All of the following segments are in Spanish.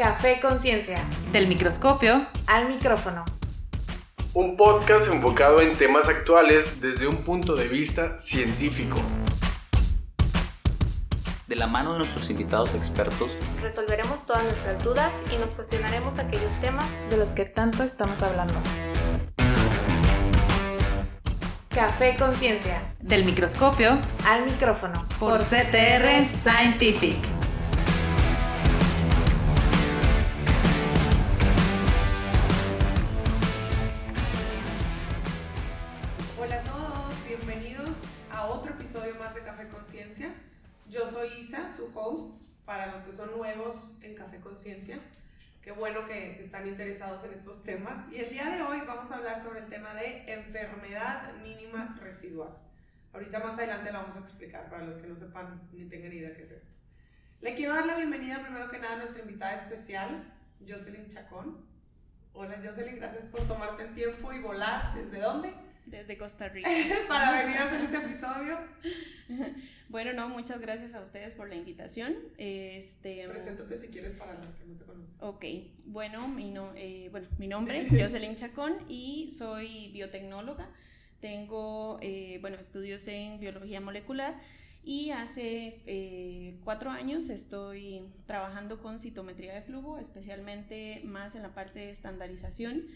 Café Conciencia. Del microscopio al micrófono. Un podcast enfocado en temas actuales desde un punto de vista científico. De la mano de nuestros invitados expertos, resolveremos todas nuestras dudas y nos cuestionaremos aquellos temas de los que tanto estamos hablando. Café Conciencia. Del microscopio al micrófono. Por, CTR Scientific. Nuevos en Café Conciencia. Qué bueno que están interesados en estos temas. Y el día de hoy vamos a hablar sobre el tema de enfermedad mínima residual. Ahorita más adelante lo vamos a explicar para los que no sepan ni tengan idea qué es esto. Le quiero dar la bienvenida primero que nada a nuestra invitada especial, Jocelyn Chacón. Hola Jocelyn, gracias por tomarte el tiempo y volar. ¿Desde dónde? Desde Costa Rica. para venir a hacer este episodio. bueno, no, muchas gracias a ustedes por la invitación. Este, Preséntate si quieres para los que no te conocen. Ok, bueno, mi, no, eh, bueno, mi nombre es Jocelyn Chacón y soy biotecnóloga. Tengo, eh, bueno, estudios en biología molecular y hace eh, cuatro años estoy trabajando con citometría de flujo, especialmente más en la parte de estandarización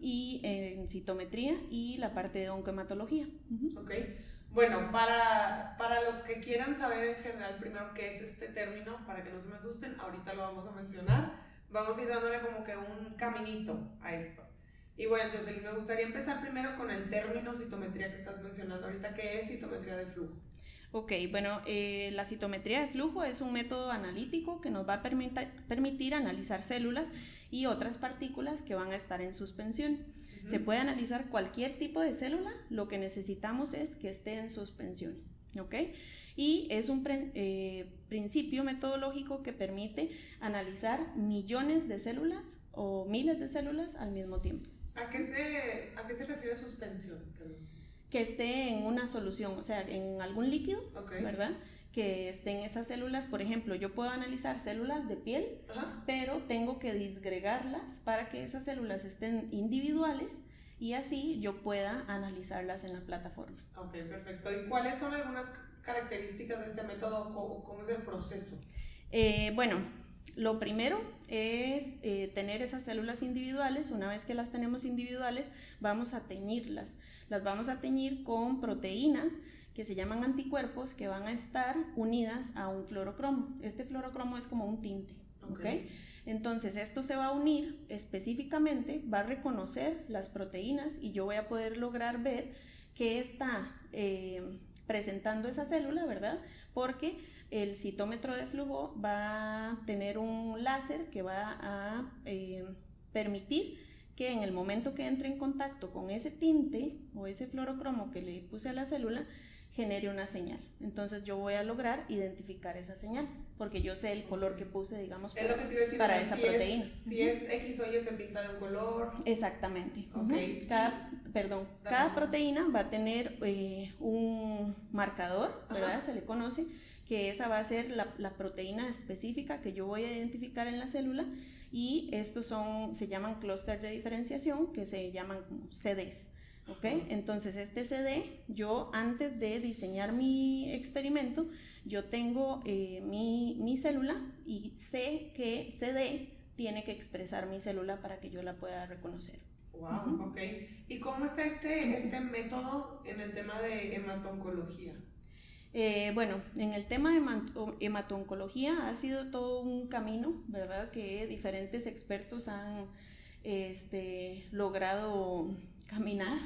y en citometría y la parte de oncohematología. Ok. Bueno, para, para los que quieran saber en general primero qué es este término, para que no se me asusten, ahorita lo vamos a mencionar. Vamos a ir dándole como que un caminito a esto. Y bueno, entonces me gustaría empezar primero con el término citometría que estás mencionando ahorita, ¿qué es citometría de flujo? Ok, bueno, eh, la citometría de flujo es un método analítico que nos va a permitir analizar células y otras partículas que van a estar en suspensión. Se puede analizar cualquier tipo de célula, lo que necesitamos es que esté en suspensión. ¿ok? Y es un eh, principio metodológico que permite analizar millones de células o miles de células al mismo tiempo. ¿A qué se, a qué se refiere suspensión? Que esté en una solución, o sea, en algún líquido, ¿verdad? Que esté en esas células. Por ejemplo, yo puedo analizar células de piel, pero tengo que disgregarlas para que esas células estén individuales y así yo pueda analizarlas en la plataforma. Ok, perfecto. ¿Y cuáles son algunas características de este método o cómo es el proceso? Eh, bueno, lo primero es eh, tener esas células individuales. Una vez que las tenemos individuales, vamos a teñirlas. Las vamos a teñir con proteínas que se llaman anticuerpos que van a estar unidas a un fluorocromo. Este fluorocromo es como un tinte. Okay. Entonces esto se va a unir específicamente, va a reconocer las proteínas y yo voy a poder lograr ver qué está eh, presentando esa célula, ¿verdad? Porque el citómetro de flujo va a tener un láser que va a eh, permitir que en el momento que entre en contacto con ese tinte o ese fluorocromo que le puse a la célula, genere una señal. Entonces yo voy a lograr identificar esa señal, porque yo sé el color que puse, digamos, para, esa proteína. si es X o Y se pinta de un color. Exactamente. Cada, perdón, cada proteína va a tener eh, un marcador, ¿verdad? Se le conoce, que esa va a ser la, la, proteína específica que yo voy a identificar en la célula y estos son, se llaman clúster de diferenciación, que se llaman como CDs. ¿ok? Entonces este CD, yo antes de diseñar mi experimento, yo tengo eh, mi, mi, célula y sé que CD tiene que expresar mi célula para que yo la pueda reconocer. Wow, ok. ¿Y cómo está este, este método en el tema de hematoncología? Eh, bueno, en el tema de hematoncología ha sido todo un camino, ¿verdad? Que diferentes expertos han este, logrado caminar.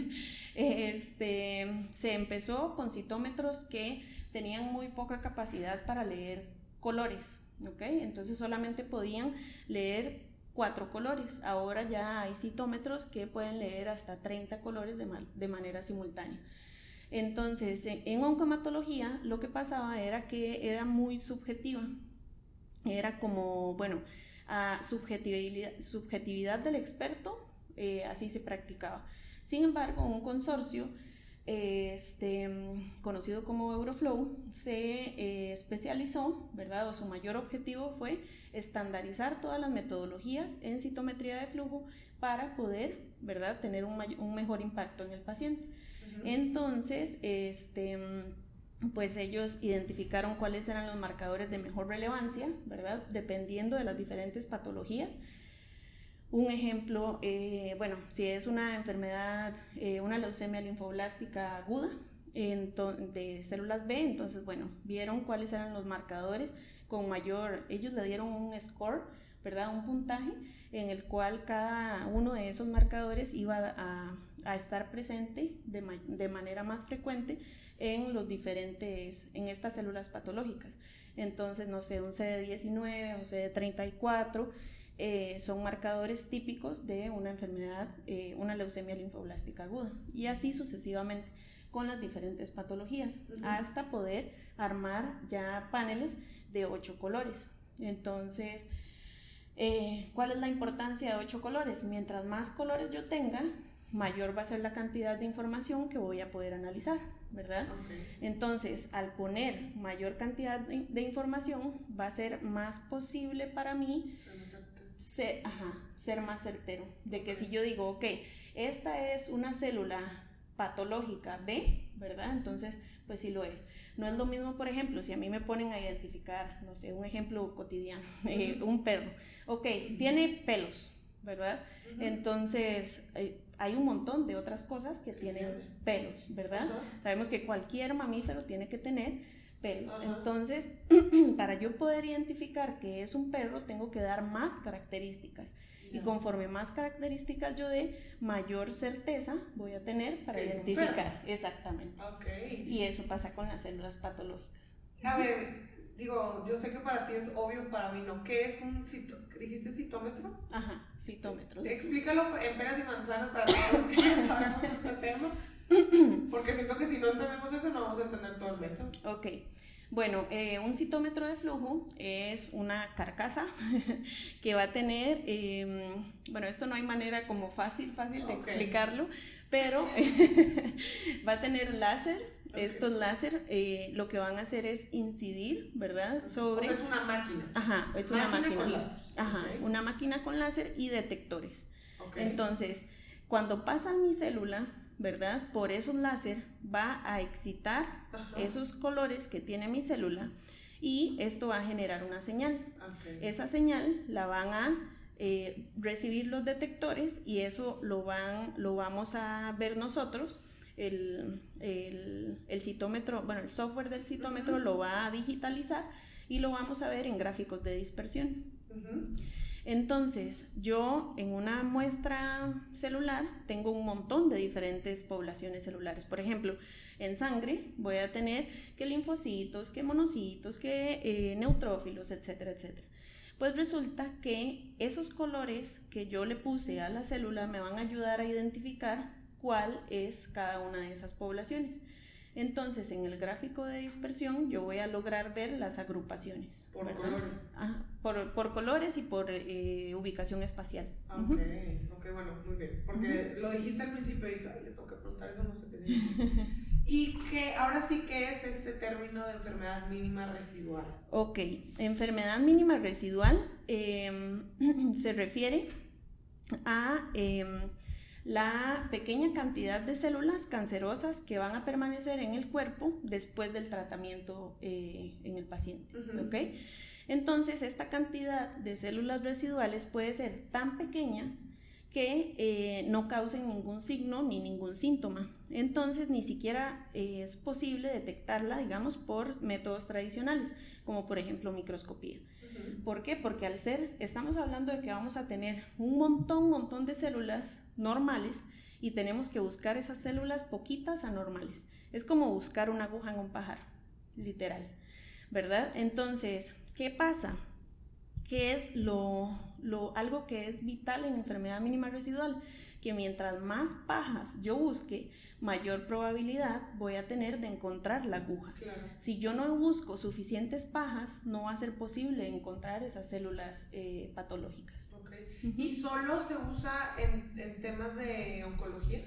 este, se empezó con citómetros que tenían muy poca capacidad para leer colores, ¿ok? Entonces solamente podían leer cuatro colores. Ahora ya hay citómetros que pueden leer hasta 30 colores de, de manera simultánea. Entonces, en oncomatología lo que pasaba era que era muy subjetiva. Era como, bueno, subjetividad, del experto, eh, así se practicaba. Sin embargo, un consorcio este, conocido como Euroflow, se eh, especializó, ¿verdad? O su mayor objetivo fue estandarizar todas las metodologías en citometría de flujo para poder, ¿verdad?, tener un, un mejor impacto en el paciente. Entonces, este, pues ellos identificaron cuáles eran los marcadores de mejor relevancia, ¿verdad?, dependiendo de las diferentes patologías. Un ejemplo, eh, bueno, si es una enfermedad, eh, una leucemia linfoblástica aguda de células B, entonces, bueno, vieron cuáles eran los marcadores con mayor, ellos le dieron un score, ¿verdad? Un puntaje en el cual cada uno de esos marcadores iba a, a estar presente de, de, manera más frecuente en los diferentes, en estas células patológicas. Entonces, no sé, un CD19, un CD34, eh, son marcadores típicos de una enfermedad, eh, una leucemia linfoblástica aguda. Y así sucesivamente con las diferentes patologías, hasta poder armar ya paneles de ocho colores. Entonces, eh, ¿cuál es la importancia de ocho colores? Mientras más colores yo tenga, mayor va a ser la cantidad de información que voy a poder analizar, ¿verdad? Entonces, al poner mayor cantidad de, información, va a ser más posible para mí ser, ser más certero. De que si yo digo, ok, esta es una célula patológica B, ¿verdad? Entonces, pues sí lo es. No es lo mismo, por ejemplo, si a mí me ponen a identificar, no sé, un ejemplo cotidiano, eh, un perro. Ok, tiene pelos, ¿verdad? Entonces, eh, hay un montón de otras cosas que tienen pelos, ¿verdad? Sabemos que cualquier mamífero tiene que tener pelos. Entonces, para yo poder identificar que es un perro, tengo que dar más características. Y conforme más características yo dé, mayor certeza voy a tener para identificar. Exactamente. Y eso pasa con las células patológicas. A ver, digo, yo sé que para ti es obvio, para mí no. ¿Qué es un cito, dijiste citómetro? Ajá, citómetro. Explícalo en peras y manzanas para todos los que ya sabemos este tema. Porque siento que si no entendemos eso no vamos a entender todo el método. Ok. Bueno, eh, un citómetro de flujo es una carcasa que va a tener, em, bueno, esto no hay manera como fácil, fácil de explicarlo, pero va a tener láser. Estos láser eh, lo que van a hacer es incidir, ¿verdad? Sobre... O sea, es una máquina. Ajá, es una máquina. Con láser. Ajá, una máquina con láser y detectores. Entonces, cuando pasa mi célula, ¿verdad? Por esos láser va a excitar esos colores que tiene mi célula y esto va a generar una señal. Esa señal la van a eh, recibir los detectores y eso lo, van, lo vamos a ver nosotros. El, citómetro, bueno, el software del citómetro lo va a digitalizar y lo vamos a ver en gráficos de dispersión. Entonces, yo en una muestra celular tengo un montón de diferentes poblaciones celulares. Por ejemplo, en sangre voy a tener que linfocitos, que monocitos, que eh, neutrófilos, etcétera, etcétera. Pues resulta que esos colores que yo le puse a la célula me van a ayudar a identificar cuál es cada una de esas poblaciones. Entonces, en el gráfico de dispersión yo voy a lograr ver las agrupaciones. Por colores. por, colores y por eh, ubicación espacial. Ok, ok, bueno, muy bien. Porque lo dijiste al principio y dije, le tengo que preguntar eso, no sé qué y que ahora sí, ¿qué es este término de enfermedad mínima residual? Ok, enfermedad mínima residual em, se refiere a... Em, la pequeña cantidad de células cancerosas que van a permanecer en el cuerpo después del tratamiento eh, en el paciente. Entonces, esta cantidad de células residuales puede ser tan pequeña que eh, no causen ningún signo ni ningún síntoma. Entonces, ni siquiera eh, es posible detectarla, digamos, por métodos tradicionales, como por ejemplo microscopía. ¿Por qué? Porque al ser, estamos hablando de que vamos a tener un montón, montón de células normales y tenemos que buscar esas células poquitas anormales. Es como buscar una aguja en un pájaro, literal, ¿verdad? Entonces, ¿qué pasa? ¿Qué es lo, lo, algo que es vital en enfermedad mínima residual? Que mientras más pajas yo busque, mayor probabilidad voy a tener de encontrar la aguja. Si yo no busco suficientes pajas, no va a ser posible encontrar esas células eh, patológicas. ¿Y solo se usa en, en, temas de oncología?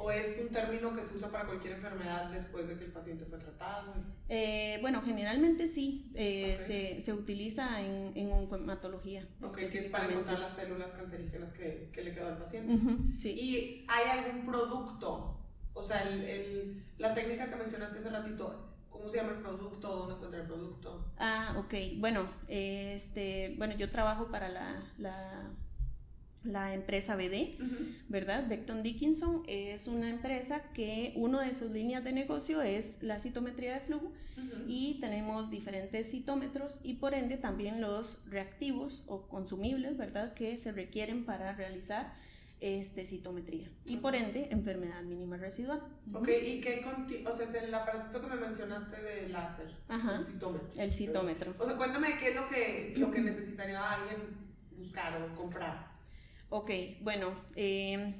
¿O es un término que se usa para cualquier enfermedad después de que el paciente fue tratado? Eh, bueno, generalmente sí, eh, se, se, utiliza en, en oncomatología. Ok, si es para encontrar las células cancerígenas que, que le quedó al paciente. sí. ¿Y hay algún producto? O sea, el, el, la técnica que mencionaste hace ratito, ¿Cómo se llama el producto? ¿Dónde encuentra el producto? Ah, ok. Bueno, este, bueno, yo trabajo para la, la la empresa BD, ¿verdad? Beckton Dickinson es una empresa que uno de sus líneas de negocio es la citometría de flujo y tenemos diferentes citómetros y por ende también los reactivos o consumibles, ¿verdad? Que se requieren para realizar este, citometría y por ende enfermedad mínima residual. Ok, ¿y qué, o sea, es el aparatito que me mencionaste de láser, el citómetro? El citómetro. O sea, cuéntame qué es lo que, lo que necesitaría alguien buscar o comprar. Ok, bueno, em,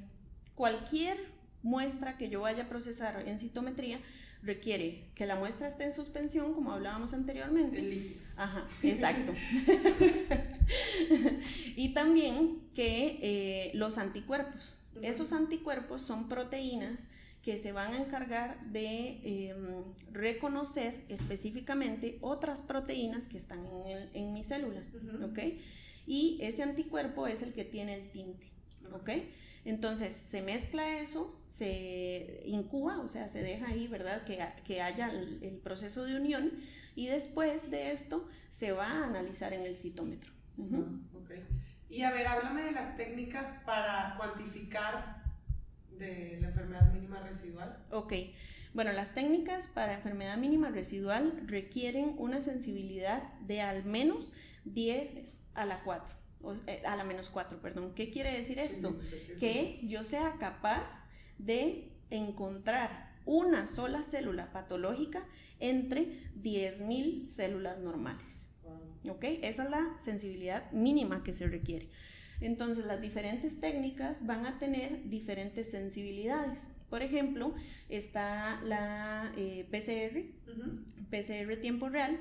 cualquier muestra que yo vaya a procesar en citometría requiere que la muestra esté en suspensión, como hablábamos anteriormente. Ajá, exacto. y también que eh, los anticuerpos. Esos anticuerpos son proteínas que se van a encargar de em, reconocer específicamente otras proteínas que están en, en mi célula, ¿ok? Y ese anticuerpo es el que tiene el tinte, ¿ok? Entonces se mezcla eso, se incuba, o sea, se deja ahí, ¿verdad? Que, que haya el, proceso de unión y después de esto se va a analizar en el citómetro. okay. Y a ver, háblame de las técnicas para cuantificar de la enfermedad mínima residual. Ok, bueno, las técnicas para enfermedad mínima residual requieren una sensibilidad de al menos 10 a la 4, eh, a la menos 4, perdón. ¿Qué quiere decir esto? Que yo sea capaz de encontrar una sola célula patológica entre 10.000 células normales. ¿Ok? Esa es la sensibilidad mínima que se requiere. Entonces las diferentes técnicas van a tener diferentes sensibilidades. Por ejemplo, está la eh, PCR, PCR tiempo real,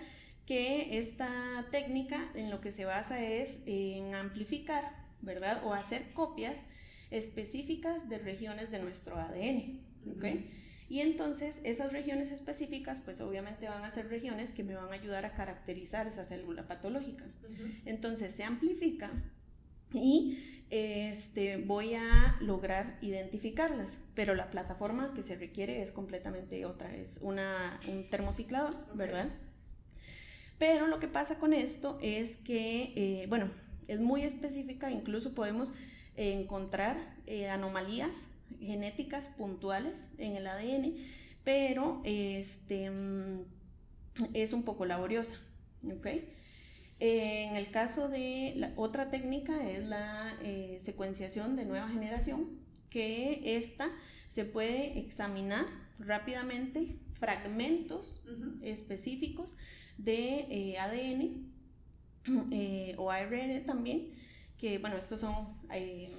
que esta técnica en lo que se basa es en amplificar, ¿verdad? O hacer copias específicas de regiones de nuestro ADN, ¿ok? Y entonces esas regiones específicas, pues obviamente van a ser regiones que me van a ayudar a caracterizar esa célula patológica. Entonces se amplifica y este, voy a lograr identificarlas, pero la plataforma que se requiere es completamente otra, es una, un termociclador, ¿verdad? Pero lo que pasa con esto es que, eh, bueno, es muy específica, incluso podemos encontrar eh, anomalías genéticas puntuales en el ADN, pero este, mm, es un poco laboriosa. En el caso de la otra técnica es la eh, secuenciación de nueva generación, que esta se puede examinar rápidamente fragmentos específicos de eh, ADN eh, o ARN también, que bueno, estos son eh,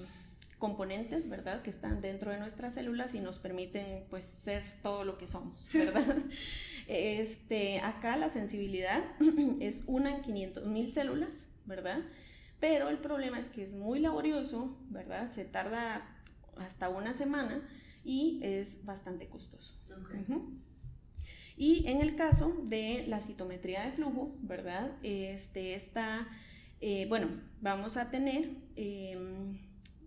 componentes, ¿verdad?, que están dentro de nuestras células y nos permiten pues ser todo lo que somos, ¿verdad? este, acá la sensibilidad es una en 500 mil células, ¿verdad? Pero el problema es que es muy laborioso, ¿verdad? Se tarda hasta una semana y es bastante costoso. Y en el caso de la citometría de flujo, ¿verdad? Este, está, eh, bueno, vamos a tener, em,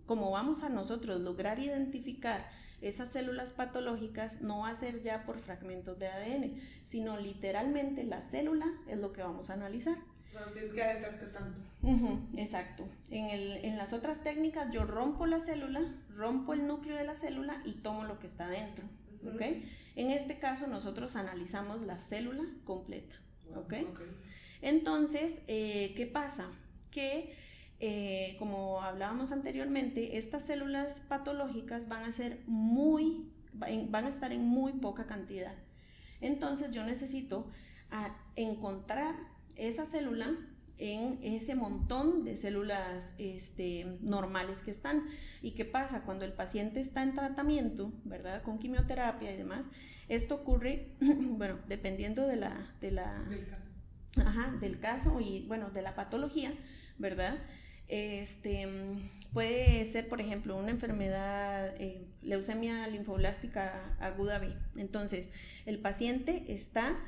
como vamos a nosotros lograr identificar esas células patológicas, no va a ser ya por fragmentos de ADN, sino literalmente la célula es lo que vamos a analizar. No tienes que adentrarte tanto. exacto. En, el, en las otras técnicas yo rompo la célula, rompo el núcleo de la célula y tomo lo que está dentro. En este caso nosotros analizamos la célula completa. Entonces, eh, ¿qué pasa? Que eh, como hablábamos anteriormente, estas células patológicas van a ser muy, van a estar en muy poca cantidad. Entonces yo necesito encontrar esa célula en ese montón de células este, normales que están. ¿Y qué pasa? Cuando el paciente está en tratamiento, ¿verdad? Con quimioterapia y demás, esto ocurre, bueno, dependiendo de la, de la, del caso. Ajá, del caso y, bueno, de la patología, ¿verdad? Este, puede ser, por ejemplo, una enfermedad, eh, leucemia linfoblástica aguda B. Entonces, el paciente está,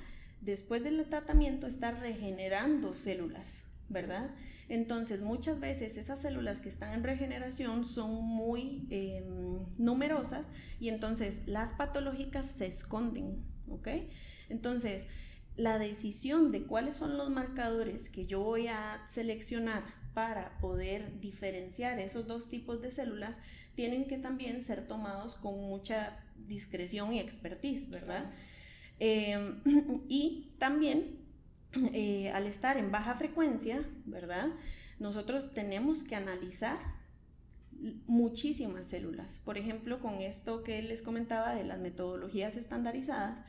después del tratamiento, está regenerando células, ¿verdad? Entonces, muchas veces esas células que están en regeneración son muy em, numerosas y entonces las patológicas se esconden, ¿ok? Entonces, la decisión de cuáles son los marcadores que yo voy a seleccionar para poder diferenciar esos dos tipos de células tienen que también ser tomados con mucha discreción y expertise, ¿verdad? Em, y también eh, al estar en baja frecuencia, ¿verdad? Nosotros tenemos que analizar muchísimas células. Por ejemplo, con esto que les comentaba de las metodologías estandarizadas,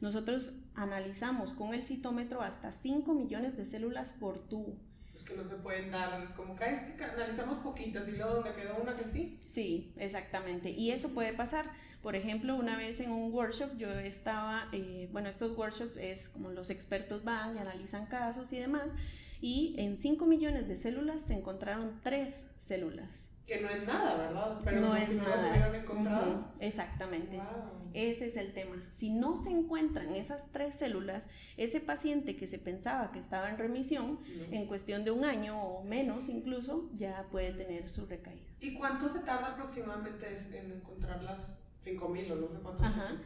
nosotros analizamos con el citómetro hasta 5 millones de células por tubo. Pues que no se pueden dar, como que es que analizamos poquitas y luego me quedó una que sí. Sí, exactamente. Y eso puede pasar. Por ejemplo, una vez en un workshop yo estaba, eh, bueno, estos workshops es como los expertos van y analizan casos y demás, y en 5 millones de células se encontraron 3 células. Que no es nada, ¿verdad? Pero no como es si no nada. hubieran encontrado. Ujú, Exactamente. Wow. Ese es el tema. Si no se encuentran esas tres células, ese paciente que se pensaba que estaba en remisión, en cuestión de un año o menos incluso, ya puede tener su recaída. ¿Y cuánto se tarda aproximadamente en encontrar las 5000 o no sé cuántos? Ajá.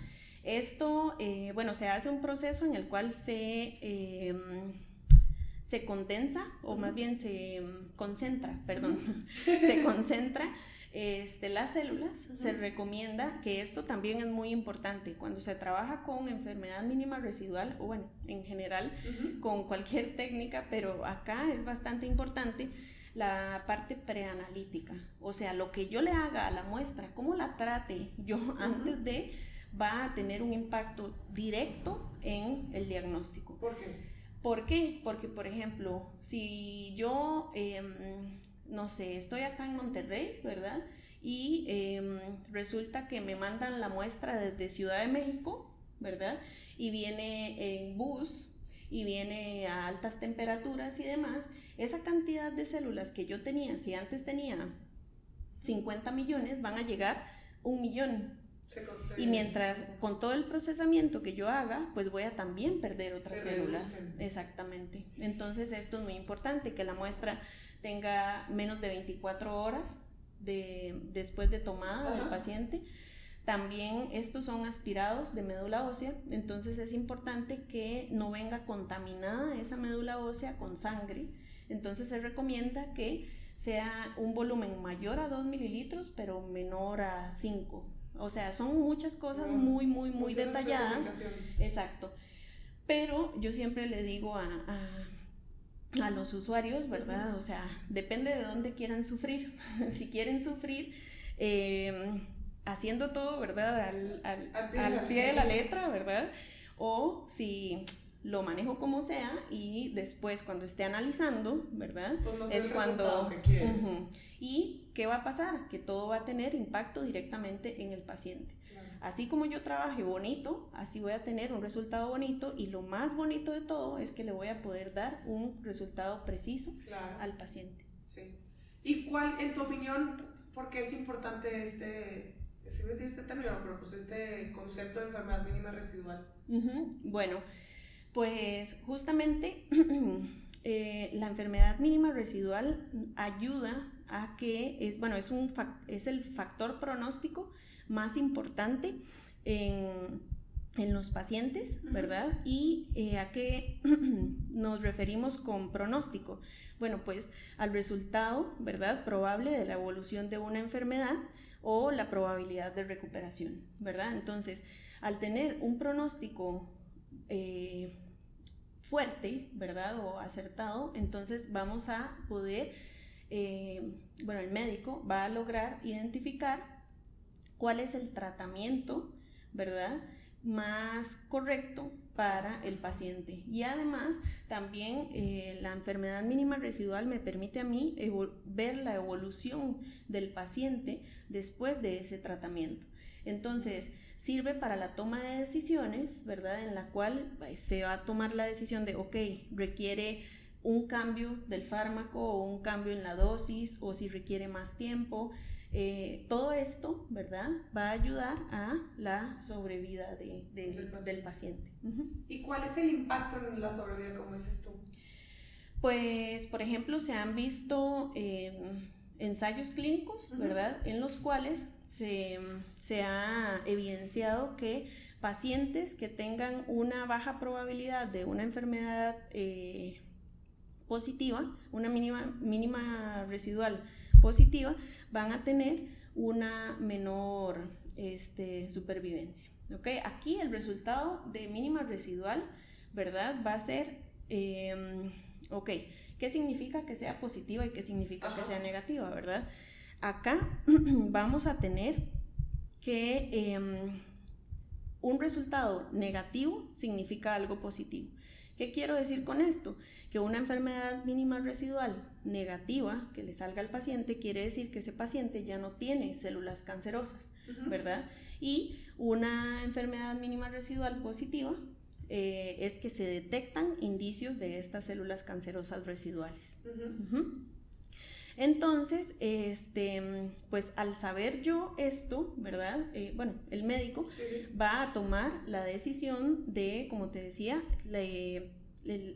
Esto, eh, bueno, se hace un proceso en el cual se, eh, se condensa, o más bien se concentra, perdón, se concentra este, las células. Se recomienda que esto también es muy importante cuando se trabaja con enfermedad mínima residual, o bueno, en general, con cualquier técnica, pero acá es bastante importante la parte preanalítica, o sea, lo que yo le haga a la muestra, cómo la trate yo antes de, va a tener un impacto directo en el diagnóstico. ¿Por qué? ¿Por qué? Porque, por ejemplo, si yo, em, no sé, estoy acá en Monterrey, ¿verdad? Y em, resulta que me mandan la muestra desde Ciudad de México, ¿verdad? Y viene en bus y viene a altas temperaturas y demás, esa cantidad de células que yo tenía, si antes tenía 50 millones, van a llegar un millón. Se. Y mientras con todo el procesamiento que yo haga, pues voy a también perder otras Se células. reducen. Exactamente. Entonces esto es muy importante, que la muestra tenga menos de 24 horas de, después de tomada del Ajá. paciente. También estos son aspirados de médula ósea, entonces es importante que no venga contaminada esa médula ósea con sangre. Entonces se recomienda que sea un volumen mayor a 2 mililitros, pero menor a 5. O sea, son muchas cosas muy, muy, muy detalladas. Exacto. Pero yo siempre le digo a, a, a los usuarios, ¿verdad? O sea, depende de dónde quieran sufrir. si quieren sufrir eh, haciendo todo, ¿verdad? Al, al- Al pie de al la pie de la letra. ¿verdad? O si lo manejo como sea y después cuando esté analizando, ¿verdad? Pues es cuando... que. ¿Y qué va a pasar? Que todo va a tener impacto directamente en el paciente. Claro. Así como yo trabaje bonito, así voy a tener un resultado bonito y lo más bonito de todo es que le voy a poder dar un resultado preciso Claro. al paciente. Sí. ¿Y cuál, en tu opinión, por qué es importante este, sí decir este término, pero pues este concepto de enfermedad mínima residual? Bueno, pues justamente eh, la enfermedad mínima residual ayuda a que es, bueno, es, un es el factor pronóstico más importante en, en los pacientes, ¿verdad? Y eh, a qué nos referimos con pronóstico. Bueno, pues al resultado, ¿verdad? Probable de la evolución de una enfermedad o la probabilidad de recuperación, ¿verdad? Entonces, al tener un pronóstico eh, fuerte, ¿verdad? O acertado, entonces vamos a poder, eh, bueno, el médico va a lograr identificar cuál es el tratamiento, ¿verdad? Más correcto para el paciente. Y además, también eh, la enfermedad mínima residual me permite a mí ver la evolución del paciente después de ese tratamiento. Entonces, sirve para la toma de decisiones, ¿verdad? En la cual eh, se va a tomar la decisión de, ok, requiere un cambio del fármaco o un cambio en la dosis o si requiere más tiempo. Eh, todo esto, ¿verdad? Va a ayudar a la sobrevida de, del paciente. ¿Y cuál es el impacto en la sobrevida, como dices tú? Pues, por ejemplo, se han visto ensayos clínicos, ¿verdad? En los cuales se, se, ha evidenciado que pacientes que tengan una baja probabilidad de una enfermedad eh, positiva, una mínima, mínima residual positiva, van a tener una menor este, supervivencia. ¿okay? Aquí el resultado de mínima residual, ¿verdad? Va a ser, em, ok, ¿qué significa que sea positiva y qué significa que sea negativa, ¿verdad? Acá vamos a tener que em, un resultado negativo significa algo positivo. ¿Qué quiero decir con esto? Que una enfermedad mínima residual negativa que le salga al paciente quiere decir que ese paciente ya no tiene células cancerosas, ¿verdad? Y una enfermedad mínima residual positiva eh, es que se detectan indicios de estas células cancerosas residuales. Entonces, este, pues al saber yo esto, ¿verdad? Eh, bueno, el médico va a tomar la decisión de, como te decía,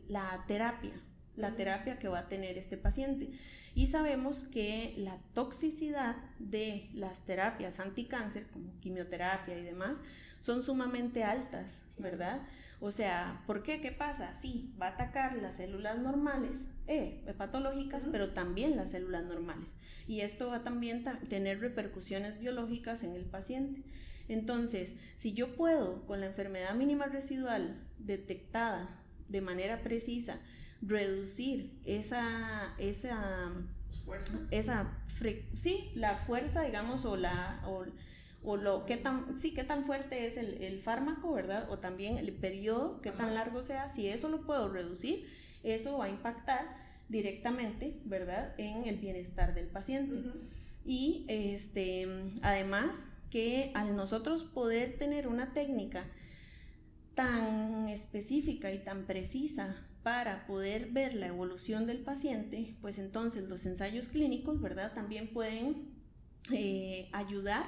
la, terapia, la terapia que va a tener este paciente. Y sabemos que la toxicidad de las terapias anticáncer, como quimioterapia y demás, son sumamente altas, ¿verdad? O sea, ¿por qué? ¿Qué pasa? Sí, va a atacar las células normales, eh, patológicas, pero también las células normales. Y esto va también a tener repercusiones biológicas en el paciente. Entonces, si yo puedo, con la enfermedad mínima residual detectada de manera precisa, reducir esa, esa fuerza, esa sí, la fuerza, digamos, o la... O, o lo qué tan, sí, qué tan fuerte es el, fármaco, ¿verdad? O también el periodo, qué tan largo sea, si eso lo puedo reducir, eso va a impactar directamente, ¿verdad?, en el bienestar del paciente. Y este, además que al nosotros poder tener una técnica tan específica y tan precisa para poder ver la evolución del paciente, pues entonces los ensayos clínicos, ¿verdad?, también pueden eh, ayudar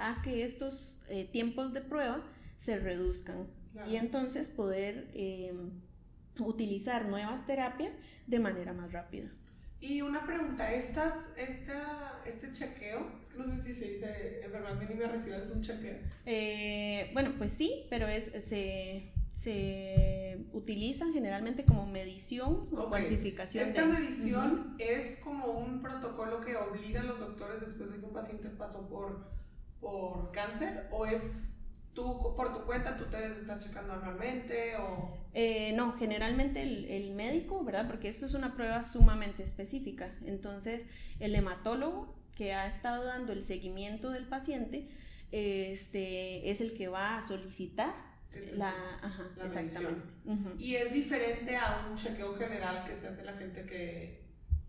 a que estos eh, tiempos de prueba se reduzcan y entonces poder eh, utilizar nuevas terapias de manera más rápida. Y una pregunta, ¿estas, esta, este chequeo, es que no sé si se dice enfermedad mínima residual, es un chequeo? Eh, bueno, pues sí, pero es, se, se utilizan generalmente como medición o cuantificación. Esta medición es como un protocolo que obliga a los doctores después de que un paciente pasó por por cáncer o es tú por tu cuenta tú te debes estar checando anualmente o eh, no generalmente el, médico verdad porque esto es una prueba sumamente específica. Entonces el hematólogo que ha estado dando el seguimiento del paciente este es el que va a solicitar la, ajá, exactamente. Y es diferente a un chequeo general que se hace la gente que,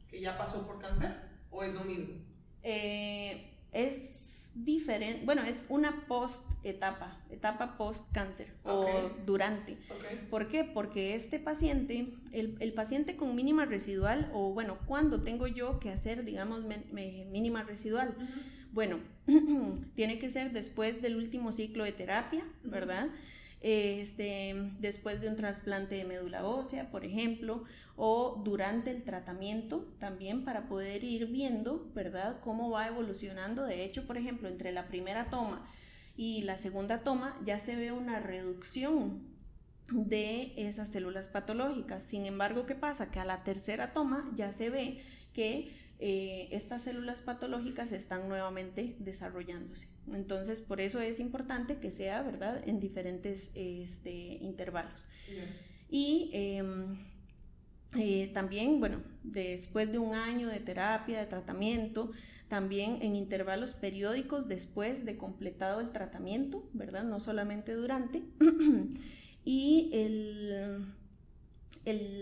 que ya pasó por cáncer o es lo mismo eh, es diferente, bueno, es una post etapa, etapa post cáncer o durante. ¿Por qué? Porque este paciente, el, paciente con mínima residual, o bueno, ¿cuándo tengo yo que hacer, digamos, mínima residual? Bueno, tiene que ser después del último ciclo de terapia, ¿verdad? este, después de un trasplante de médula ósea, por ejemplo, o durante el tratamiento también para poder ir viendo, ¿verdad?, cómo va evolucionando. De hecho, por ejemplo, entre la primera toma y la segunda toma ya se ve una reducción de esas células patológicas. Sin embargo, ¿qué pasa? Que a la tercera toma ya se ve que eh, estas células patológicas están nuevamente desarrollándose. Entonces, por eso es importante que sea, ¿verdad?, en diferentes este, intervalos. Y em, eh, también, bueno, después de un año de terapia, de tratamiento, también en intervalos periódicos después de completado el tratamiento, ¿verdad? No solamente durante. y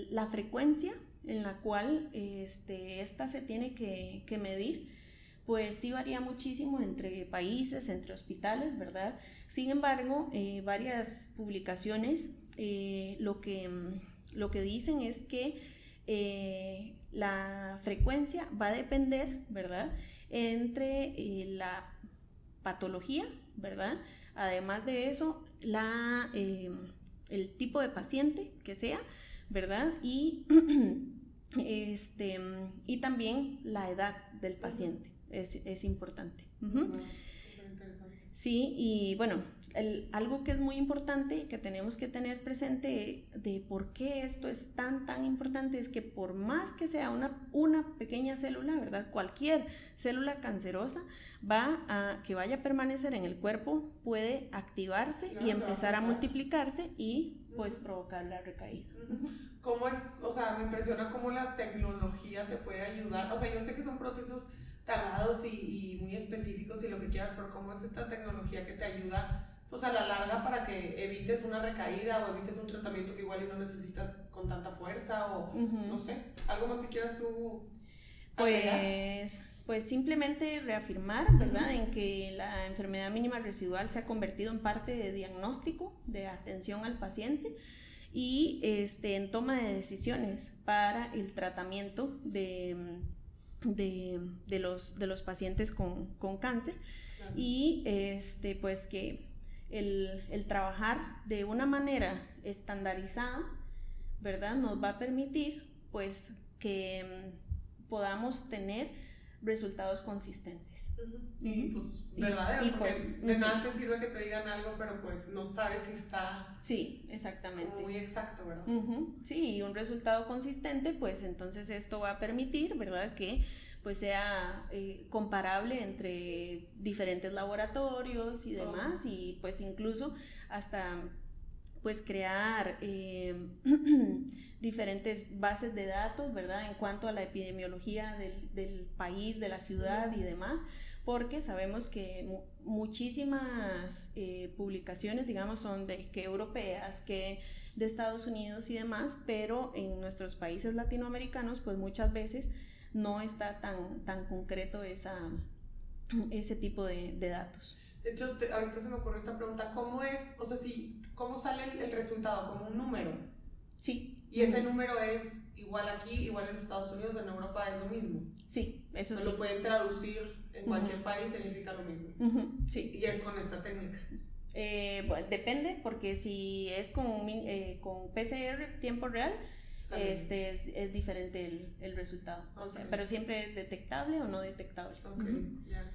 la frecuencia en la cual este, esta se tiene que, medir, pues sí varía muchísimo entre países, entre hospitales, ¿verdad? Sin embargo, eh, varias publicaciones eh, lo, que, lo que dicen es que eh, la frecuencia va a depender, ¿verdad? Entre eh, la patología, ¿verdad? Además de eso, la, eh, el tipo de paciente que sea, ¿verdad? Y, este, y también la edad del paciente es, es importante. Sí, y bueno, algo que es muy importante y que tenemos que tener presente de por qué esto es tan, tan importante es que por más que sea una, una pequeña célula, ¿verdad? Cualquier célula cancerosa va a, que vaya a permanecer en el cuerpo, puede activarse y empezar a multiplicarse y pues provocar la recaída. ¿Cómo es? O sea, me impresiona cómo la tecnología te puede ayudar. O sea, yo sé que son procesos tardados y, muy específicos y lo que quieras, pero cómo es esta tecnología que te ayuda pues a la larga para que evites una recaída o evites un tratamiento que igual no necesitas con tanta fuerza o no sé, algo más que quieras tú pues pues simplemente reafirmar, ¿verdad?, en que la enfermedad mínima residual se ha convertido en parte de diagnóstico, de atención al paciente y este, en toma de decisiones para el tratamiento de de, los, de los pacientes con, cáncer y este, pues que el, trabajar de una manera estandarizada, ¿verdad? Nos va a permitir pues que mm, podamos tener resultados consistentes. Y pues verdadero, y, pues, de nada te sirve que te digan algo, pero pues no sabes si está sí, exactamente. muy exacto, ¿verdad? Sí, y un resultado consistente, pues entonces esto va a permitir, ¿verdad? Que pues sea eh, comparable entre diferentes laboratorios y demás, y pues incluso hasta pues crear eh, diferentes bases de datos, ¿verdad? En cuanto a la epidemiología del, país, de la ciudad y demás, porque sabemos que muchísimas eh, publicaciones, digamos, son de que europeas, que de Estados Unidos y demás, pero en nuestros países latinoamericanos, pues muchas veces no está tan, tan concreto esa, ese tipo de, datos. De hecho, ahorita se me ocurrió esta pregunta, ¿cómo es, o sea, si, cómo sale el resultado? ¿Como un número? Sí, y ese número es igual aquí, igual en Estados Unidos, en Europa es lo mismo. Sí, eso sí. Lo pueden traducir en cualquier país, significa lo mismo. Sí. Y es con esta técnica. Eh, bueno, depende, porque si es con, eh, con PCR tiempo real, este es, es, diferente el, el resultado. O sea, pero siempre es detectable o no detectable.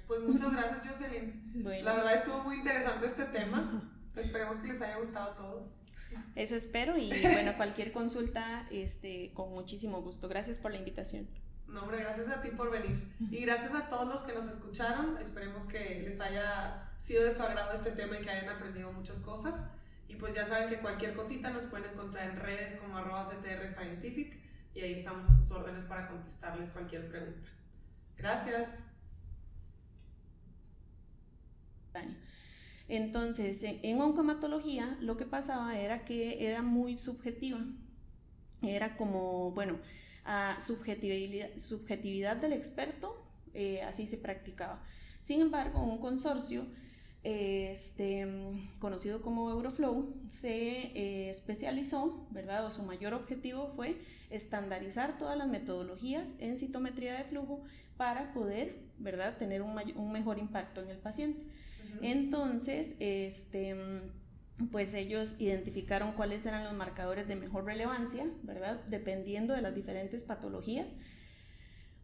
Pues muchas gracias, Jocelyn. La verdad estuvo muy interesante este tema. Esperemos que les haya gustado a todos. Eso espero y bueno, cualquier consulta, este, con muchísimo gusto. Gracias por la invitación. No, hombre, gracias a ti por venir. Y gracias a todos los que nos escucharon. Esperemos que les haya sido de su agrado este tema y que hayan aprendido muchas cosas. Y pues ya saben que cualquier cosita nos pueden encontrar en redes como arroba CTR Scientific y ahí estamos a sus órdenes para contestarles cualquier pregunta. Gracias. Entonces, en oncomatología lo que pasaba era que era muy subjetiva. Era como, bueno, subjetividad, del experto, eh, así se practicaba. Sin embargo, un consorcio este, conocido como Euroflow se eh, especializó, ¿verdad? O su mayor objetivo fue estandarizar todas las metodologías en citometría de flujo para poder, ¿verdad?, tener un, un mejor impacto en el paciente. Entonces, este, pues ellos identificaron cuáles eran los marcadores de mejor relevancia, ¿verdad? Dependiendo de las diferentes patologías.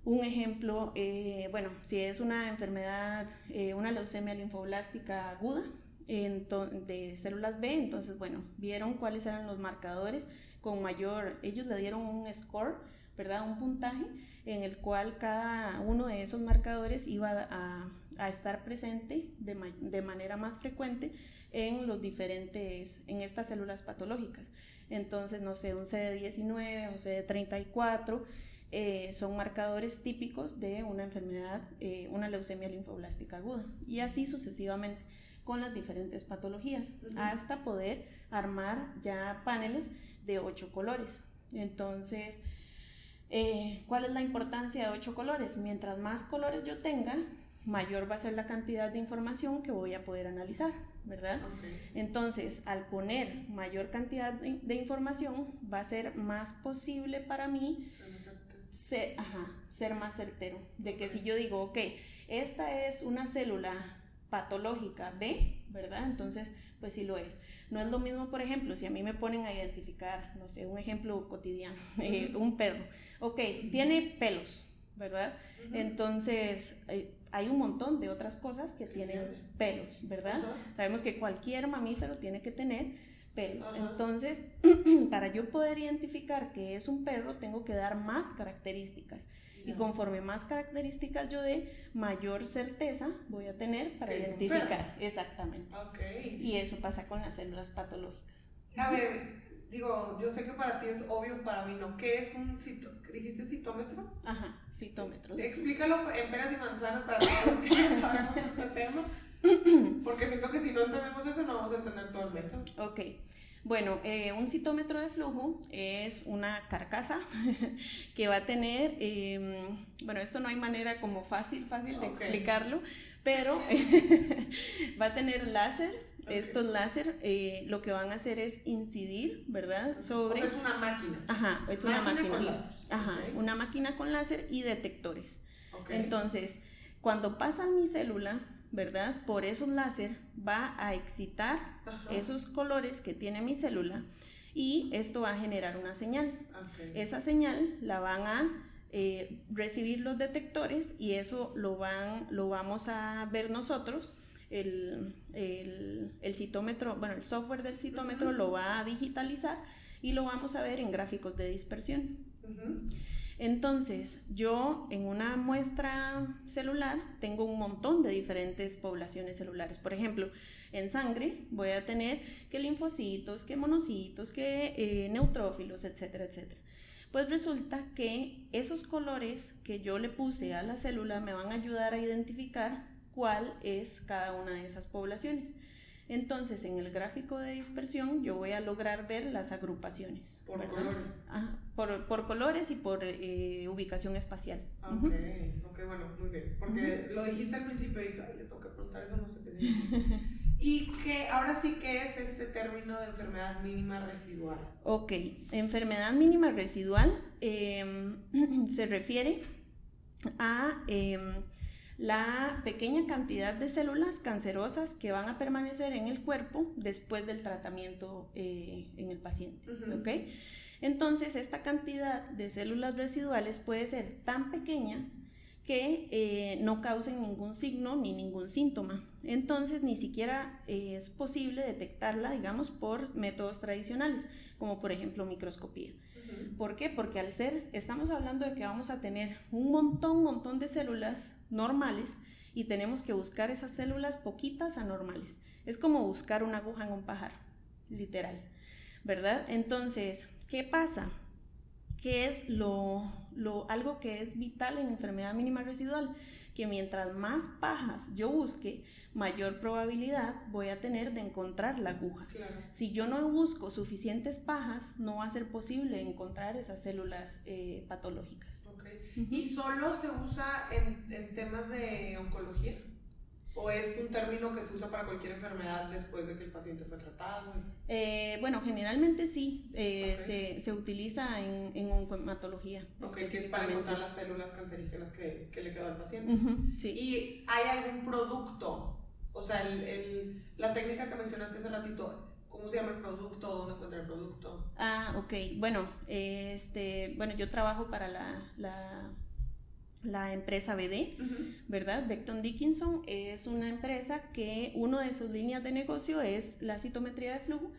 Un ejemplo, eh, bueno, si es una enfermedad, eh, una leucemia linfoblástica aguda de células B, entonces, bueno, vieron cuáles eran los marcadores con mayor, ellos le dieron un score, ¿verdad? Un puntaje en el cual cada uno de esos marcadores iba a a estar presente de, manera más frecuente en los diferentes, en estas células patológicas. Entonces, no sé, un CD19, un CD34 eh, son marcadores típicos de una enfermedad, eh, una leucemia linfoblástica aguda. Y así sucesivamente con las diferentes patologías, hasta poder armar ya paneles de ocho colores. Entonces, eh, ¿cuál es la importancia de ocho colores? Mientras más colores yo tenga, mayor va a ser la cantidad de información que voy a poder analizar. ¿verdad? Entonces, al poner mayor cantidad de, información, va a ser más posible para mí ser, ser más certero. De que si yo digo, ok, esta es una célula patológica B, ¿verdad? Entonces, pues sí lo es. No es lo mismo, por ejemplo, si a mí me ponen a identificar, no sé, un ejemplo cotidiano, eh, un perro. Ok, tiene pelos, ¿verdad? Entonces, eh, hay un montón de otras cosas que tienen pelos, ¿verdad? Sabemos que cualquier mamífero tiene que tener pelos. Entonces, para yo poder identificar que es un perro, tengo que dar más características. Y conforme más características yo dé, mayor certeza voy a tener para identificar. Exactamente. Y eso pasa con las células patológicas. A ver, digo, yo sé que para ti es obvio, para mí no. ¿Qué es un cito, dijiste citómetro? Ajá, citómetro. Explícalo en peras y manzanas para todos los que ya sabemos este tema. Porque siento que si no entendemos eso no vamos a entender todo el método. Ok. Bueno, eh, un citómetro de flujo es una carcasa que va a tener, em, bueno, esto no hay manera como fácil, fácil de explicarlo, pero va a tener láser. Estos láser eh, lo que van a hacer es incidir, ¿verdad? Sobre. O es una máquina. Ajá, es una máquina. Con láser. Ajá, una máquina con láser y detectores. Entonces, cuando pasa mi célula, ¿verdad? Por esos láser va a excitar esos colores que tiene mi célula y esto va a generar una señal. Esa señal la van a eh, recibir los detectores y eso lo, van, lo vamos a ver nosotros. El, citómetro, bueno, el software del citómetro lo va a digitalizar y lo vamos a ver en gráficos de dispersión. Entonces, yo en una muestra celular tengo un montón de diferentes poblaciones celulares. Por ejemplo, en sangre voy a tener que linfocitos, que monocitos, que eh, neutrófilos, etcétera, etcétera. Pues resulta que esos colores que yo le puse a la célula me van a ayudar a identificar cuál es cada una de esas poblaciones. Entonces, en el gráfico de dispersión yo voy a lograr ver las agrupaciones. Por colores. por, colores y por eh, ubicación espacial. Ok, ok, bueno, muy bien. Porque lo dijiste al principio y dije, le tengo que preguntar eso, no sé qué Y que ahora sí, ¿qué es este término de enfermedad mínima residual? Ok, enfermedad mínima residual em, se refiere a em, la pequeña cantidad de células cancerosas que van a permanecer en el cuerpo después del tratamiento eh, en el paciente. Entonces, esta cantidad de células residuales puede ser tan pequeña que eh, no causen ningún signo ni ningún síntoma. Entonces, ni siquiera eh, es posible detectarla, digamos, por métodos tradicionales, como por ejemplo microscopía. ¿Por qué? Porque al ser, estamos hablando de que vamos a tener un montón, montón de células normales y tenemos que buscar esas células poquitas anormales. Es como buscar una aguja en un pajar, literal, ¿verdad? Entonces, ¿qué pasa? ¿Qué es lo, lo, algo que es vital en enfermedad mínima residual? Que mientras más pajas yo busque, mayor probabilidad voy a tener de encontrar la aguja. Si yo no busco suficientes pajas, no va a ser posible encontrar esas células eh, patológicas. ¿Y solo se usa en, en temas de oncología? ¿O es un término que se usa para cualquier enfermedad después de que el paciente fue tratado? Eh, bueno, generalmente sí, eh, se, se, utiliza en, en oncomatología. Ok, sí es para encontrar las células cancerígenas que, que le quedó al paciente. sí. ¿Y hay algún producto? O sea, el, el, la técnica que mencionaste hace ratito, ¿Cómo se llama el producto? ¿Dónde encuentra el producto? Ah, ok. Bueno, este, bueno, yo trabajo para la, la la empresa BD, ¿verdad? Beckton Dickinson es una empresa que uno de sus líneas de negocio es la citometría de flujo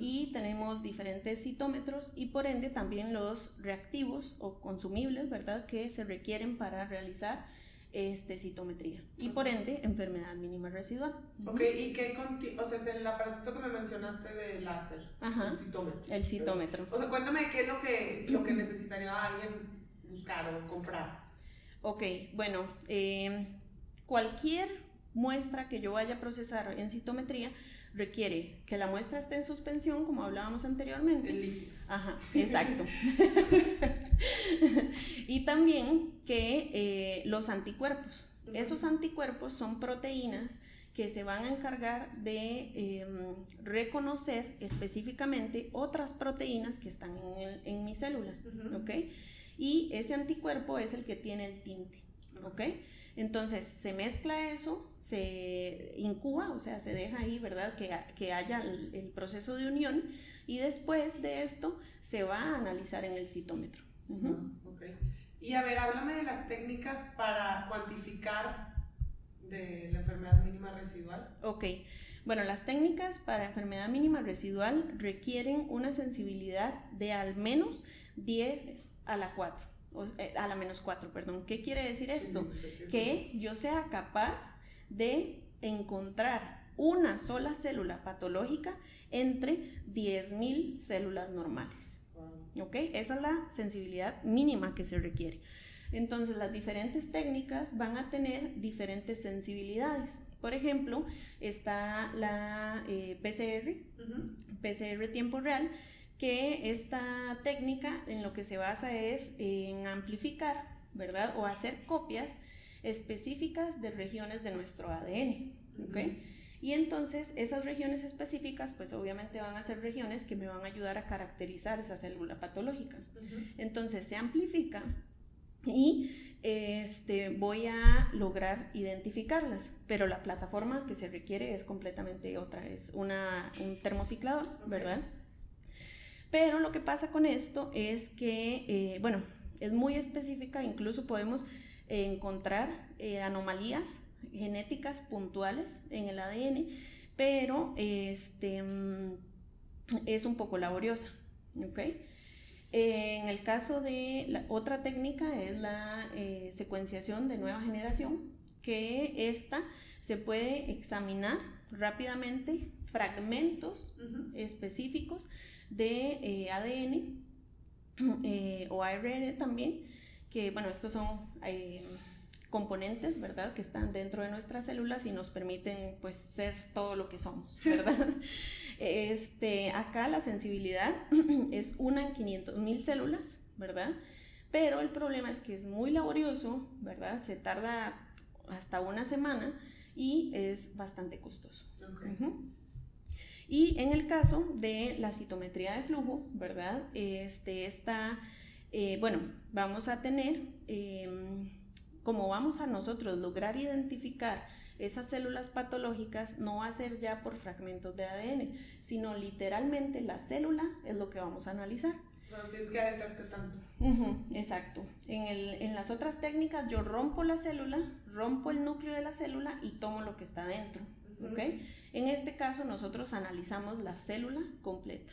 y tenemos diferentes citómetros y por ende también los reactivos o consumibles, ¿verdad? Que se requieren para realizar este, citometría y por ende enfermedad mínima residual. Ok, ¿y qué, o sea, es el aparatito que me mencionaste de láser, el citómetro? El citómetro. O sea, cuéntame qué es lo que, lo que necesitaría alguien buscar o comprar. Ok, bueno, eh, cualquier muestra que yo vaya a procesar en citometría requiere que la muestra esté en suspensión, como hablábamos anteriormente. Ajá, exacto. y también que eh, los anticuerpos. Esos anticuerpos son proteínas que se van a encargar de em, reconocer específicamente otras proteínas que están en, mi célula, ¿ok? Y ese anticuerpo es el que tiene el tinte, ¿ok? Entonces se mezcla eso, se incuba, o sea, se deja ahí, ¿verdad? Que, que haya el, proceso de unión y después de esto se va a analizar en el citómetro. Y a ver, háblame de las técnicas para cuantificar de la enfermedad mínima residual. Ok, bueno, las técnicas para enfermedad mínima residual requieren una sensibilidad de al menos 10 a la 4, eh, a la menos 4, perdón. ¿Qué quiere decir esto? que yo sea capaz de encontrar una sola célula patológica entre 10.000 células normales. ¿Ok? Esa es la sensibilidad mínima que se requiere. Entonces las diferentes técnicas van a tener diferentes sensibilidades. Por ejemplo, está la eh, PCR, PCR tiempo real, que esta técnica en lo que se basa es en amplificar, ¿verdad? O hacer copias específicas de regiones de nuestro ADN, ¿ok? Y entonces esas regiones específicas, pues obviamente van a ser regiones que me van a ayudar a caracterizar esa célula patológica. Entonces se amplifica y este, voy a lograr identificarlas, pero la plataforma que se requiere es completamente otra, es una, un termociclador, ¿verdad? Pero lo que pasa con esto es que, eh, bueno, es muy específica, incluso podemos encontrar eh, anomalías genéticas puntuales en el ADN, pero este, mm, es un poco laboriosa. En el caso de la otra técnica es la eh, secuenciación de nueva generación, que esta se puede examinar rápidamente fragmentos específicos de eh, ADN eh, o ARN también, que bueno, estos son componentes, ¿verdad? Que están dentro de nuestras células y nos permiten, pues, ser todo lo que somos, ¿verdad? este, acá la sensibilidad es una en 500 mil células, ¿verdad? Pero el problema es que es muy laborioso, ¿verdad? Se tarda hasta una semana y es bastante costoso. Y en el caso de la citometría de flujo, ¿verdad? Este, está, eh, bueno, vamos a tener em, como vamos a nosotros lograr identificar esas células patológicas, no va a ser ya por fragmentos de ADN, sino literalmente la célula es lo que vamos a analizar. No tienes que adentrarte tanto. exacto. En, el, en, las otras técnicas yo rompo la célula, rompo el núcleo de la célula y tomo lo que está dentro. En este caso nosotros analizamos la célula completa.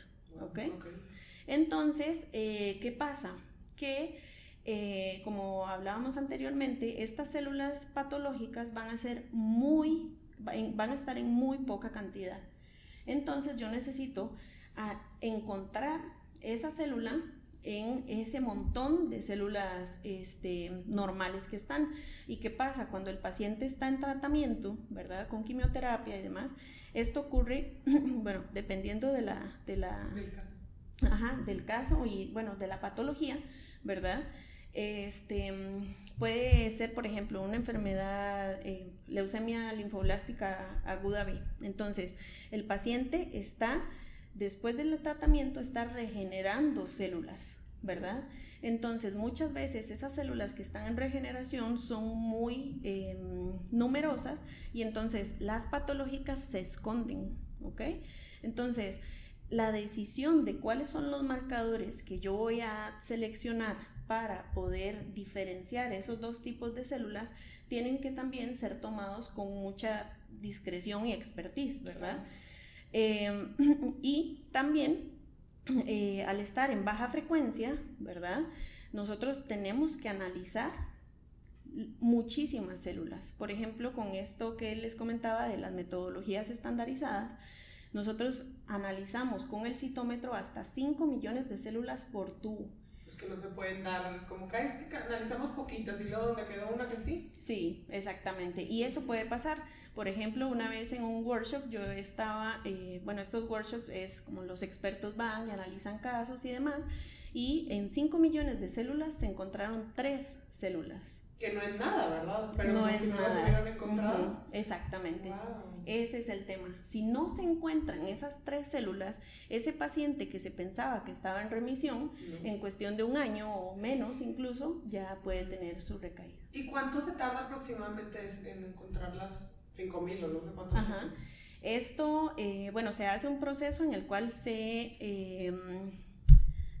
Entonces, eh, ¿qué pasa? Que eh, como hablábamos anteriormente, estas células patológicas van a ser muy, van a estar en muy poca cantidad. Entonces yo necesito encontrar esa célula en ese montón de células este, normales que están. ¿Y qué pasa? Cuando el paciente está en tratamiento, ¿verdad? Con quimioterapia y demás, esto ocurre, bueno, dependiendo de la, de la, del caso. Ajá, del caso y, bueno, de la patología, ¿verdad? Este, puede ser, por ejemplo, una enfermedad, eh, leucemia linfoblástica aguda B. Entonces, el paciente está, después del tratamiento, está regenerando células, ¿verdad? Entonces, muchas veces esas células que están en regeneración son muy em, numerosas y entonces las patológicas se esconden, ¿ok? Entonces, la decisión de cuáles son los marcadores que yo voy a seleccionar para poder diferenciar esos dos tipos de células tienen que también ser tomados con mucha discreción y expertise, ¿verdad? Em, y también eh, al estar en baja frecuencia, ¿verdad? Nosotros tenemos que analizar muchísimas células. Por ejemplo, con esto que les comentaba de las metodologías estandarizadas, nosotros analizamos con el citómetro hasta 5 millones de células por tubo que no se pueden dar, como que, es que analizamos poquitas y luego donde quedó una que sí. Sí, exactamente. Y eso puede pasar. Por ejemplo, una vez en un workshop yo estaba, eh, bueno, estos workshops es como los expertos van y analizan casos y demás, y en 5 millones de células se encontraron 3 células. Que no es nada, ¿verdad? Pero no, no es si nada. No se hubieran encontrado. Exactamente. Ese es el tema. Si no se encuentran esas tres células, ese paciente que se pensaba que estaba en remisión, no. en cuestión de un año o menos incluso, ya puede tener su recaída. ¿Y cuánto se tarda aproximadamente en encontrarlas? 5 mil o no sé cuántos. Ajá. Esto, eh, bueno, se hace un proceso en el cual se, eh,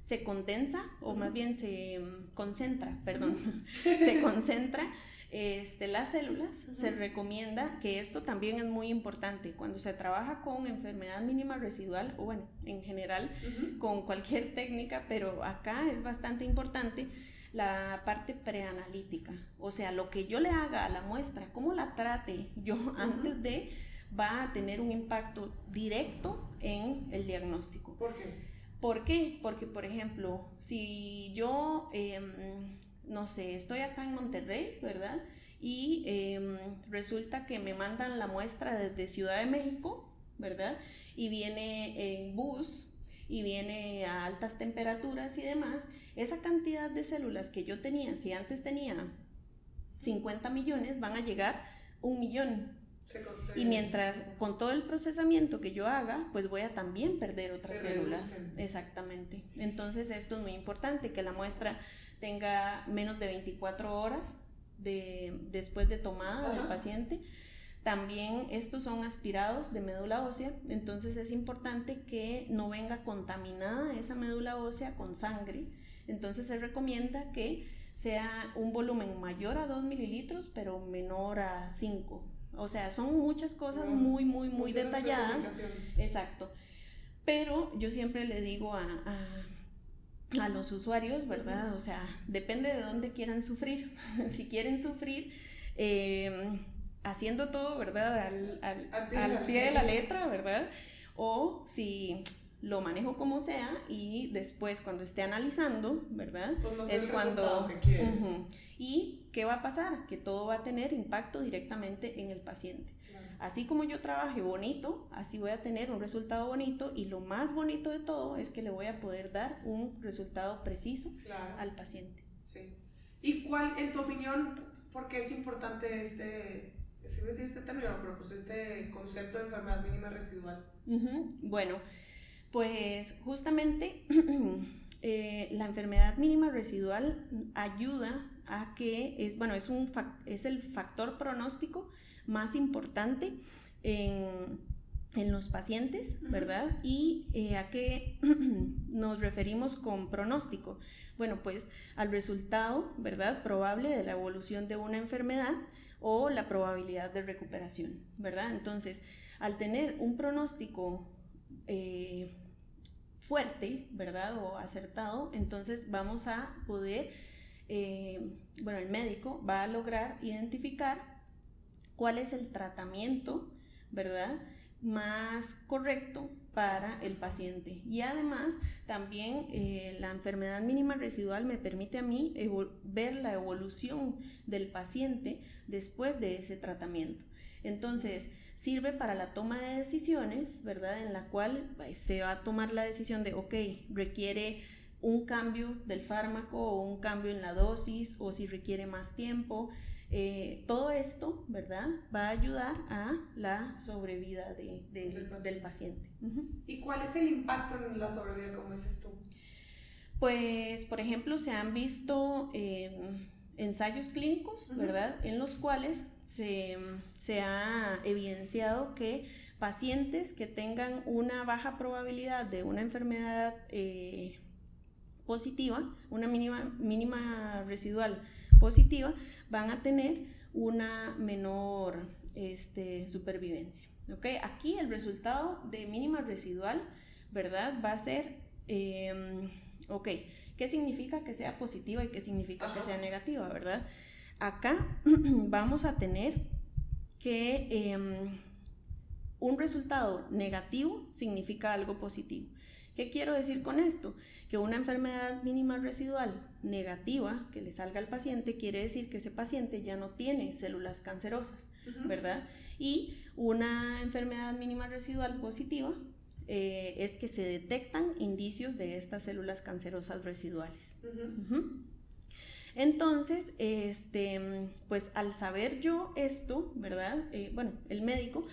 se condensa, o más bien se concentra, perdón, se concentra este, las células. Se recomienda que esto también es muy importante. Cuando se trabaja con enfermedad mínima residual, o bueno, en general, con cualquier técnica, pero acá es bastante importante la parte preanalítica, o sea, lo que yo le haga a la muestra, cómo la trate yo antes de, va a tener un impacto directo en el diagnóstico. ¿Por qué? ¿Por qué? Porque, por ejemplo, si yo em, no sé, estoy acá en Monterrey, ¿verdad? Y em, resulta que me mandan la muestra desde Ciudad de México, ¿verdad? Y viene en bus y viene a altas temperaturas y demás. Esa cantidad de células que yo tenía, si antes tenía 50 millones, van a llegar un millón. y mientras con todo el procesamiento que yo haga, pues voy a también perder otras células. Exactamente. Entonces esto es muy importante, que la muestra tenga menos de 24 horas de, después de tomada del paciente. También estos son aspirados de médula ósea, entonces es importante que no venga contaminada esa médula ósea con sangre. Entonces se recomienda que sea un volumen mayor a 2 mililitros, pero menor a 5. O sea, son muchas cosas muy, muy, muy detalladas. Exacto. Pero yo siempre le digo a a los usuarios, ¿verdad? O sea, depende de dónde quieran sufrir. si quieren sufrir em, haciendo todo, ¿verdad? Al, pie, de la letra, ¿verdad? O si lo manejo como sea y después cuando esté analizando, ¿verdad? Pues es cuando... ¿Y qué va a pasar? Que todo va a tener impacto directamente en el paciente. Así como yo trabaje bonito, así voy a tener un resultado bonito y lo más bonito de todo es que le voy a poder dar un resultado preciso al paciente. Sí. ¿Y cuál, en tu opinión, por qué es importante este, este término, pero pues este concepto de enfermedad mínima residual? Bueno, pues justamente eh, la enfermedad mínima residual ayuda a que es, bueno, es, un, es el factor pronóstico más importante en, los pacientes, ¿verdad? ¿Y eh, a qué nos referimos con pronóstico? Bueno, pues al resultado, ¿verdad? Probable de la evolución de una enfermedad o la probabilidad de recuperación, ¿verdad? Entonces, al tener un pronóstico eh, fuerte, ¿verdad? O acertado, entonces vamos a poder, eh, bueno, el médico va a lograr identificar cuál es el tratamiento, ¿verdad? Más correcto para el paciente. Y además, también eh, la enfermedad mínima residual me permite a mí ver la evolución del paciente después de ese tratamiento. Entonces, sirve para la toma de decisiones, ¿verdad? En la cual pues, se va a tomar la decisión de, ok, requiere un cambio del fármaco o un cambio en la dosis o si requiere más tiempo. Eh, todo esto, ¿verdad? Va a ayudar a la sobrevida de, del paciente. ¿Y cuál es el impacto en la sobrevida, como dices tú? Pues, por ejemplo, se han visto em, ensayos clínicos, ¿verdad? En los cuales se, ha evidenciado que pacientes que tengan una baja probabilidad de una enfermedad eh, positiva, una mínima, mínima residual positiva, van a tener una menor este, supervivencia. ¿okay? Aquí el resultado de mínima residual, ¿verdad? Va a ser, em, ok, ¿qué significa que sea positiva y qué significa que sea negativa, ¿verdad? Acá vamos a tener que em, un resultado negativo significa algo positivo. ¿Qué quiero decir con esto? Que una enfermedad mínima residual negativa que le salga al paciente quiere decir que ese paciente ya no tiene células cancerosas, ¿verdad? Y una enfermedad mínima residual positiva eh, es que se detectan indicios de estas células cancerosas residuales. Entonces, este, pues al saber yo esto, ¿verdad? Eh, bueno, el médico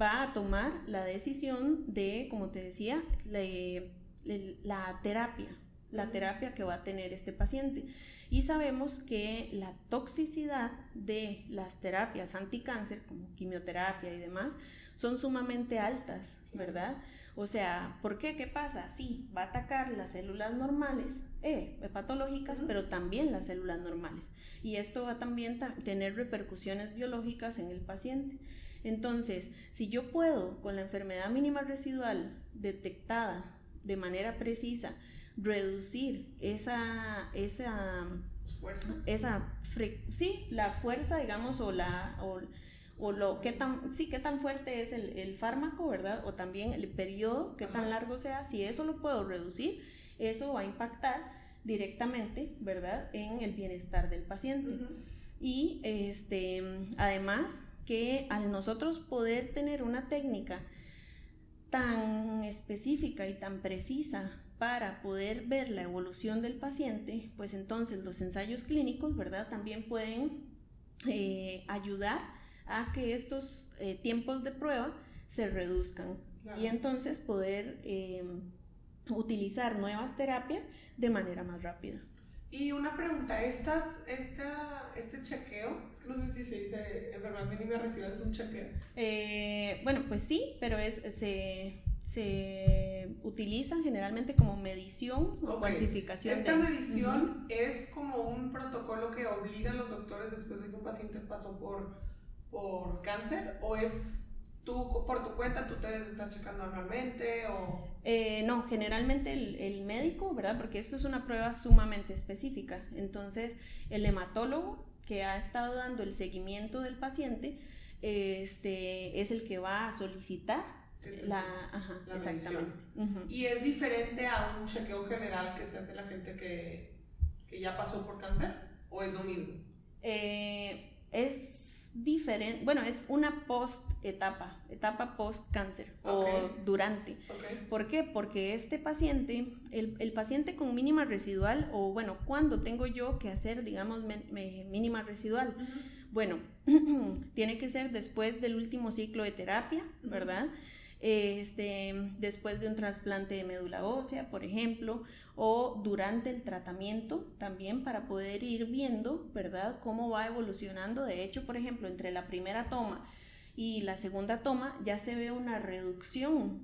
va a tomar la decisión de, como te decía, la terapia, la terapia que va a tener este paciente. Y sabemos que la toxicidad de las terapias anticáncer, como quimioterapia y demás, son sumamente altas, ¿verdad? O sea, ¿por qué? ¿Qué pasa? Sí, va a atacar las células normales, eh, patológicas, pero también las células normales. Y esto va también a tener repercusiones biológicas en el paciente. Entonces, si yo puedo, con la enfermedad mínima residual detectada de manera precisa, reducir esa, esa fuerza, esa sí, la fuerza, digamos, o la... O, o lo qué tan sí qué tan fuerte es el, el fármaco verdad o también el periodo qué tan largo sea si eso lo puedo reducir eso va a impactar directamente verdad en el bienestar del paciente. Y este además que al nosotros poder tener una técnica tan específica y tan precisa para poder ver la evolución del paciente, pues entonces los ensayos clínicos, ¿verdad? También pueden eh, ayudar a que estos eh, tiempos de prueba se reduzcan y entonces poder em, utilizar nuevas terapias de manera más rápida. Y una pregunta, ¿estas, esta, este chequeo, es que no sé si se dice enfermedad mínima residual, es un chequeo? Eh, bueno, pues sí, pero es, se, se utilizan generalmente como medición o cuantificación. Esta medición es como un protocolo que obliga a los doctores después de que un paciente pasó por por cáncer o es tú por tu cuenta tú te debes estar checando anualmente o eh, no generalmente el, médico verdad porque esto es una prueba sumamente específica. Entonces el hematólogo que ha estado dando el seguimiento del paciente este es el que va a solicitar la, ajá, exactamente. y es diferente a un chequeo general que se hace la gente que, que ya pasó por cáncer o es lo mismo eh, es diferente, bueno, es una post etapa, etapa post cáncer o durante. ¿Por qué? Porque este paciente, el, paciente con mínima residual, o bueno, ¿cuándo tengo yo que hacer, digamos, mínima residual? Bueno, tiene que ser después del último ciclo de terapia, ¿verdad? Este, después de un trasplante de médula ósea, por ejemplo, o durante el tratamiento también para poder ir viendo, ¿verdad?, cómo va evolucionando. De hecho, por ejemplo, entre la primera toma y la segunda toma ya se ve una reducción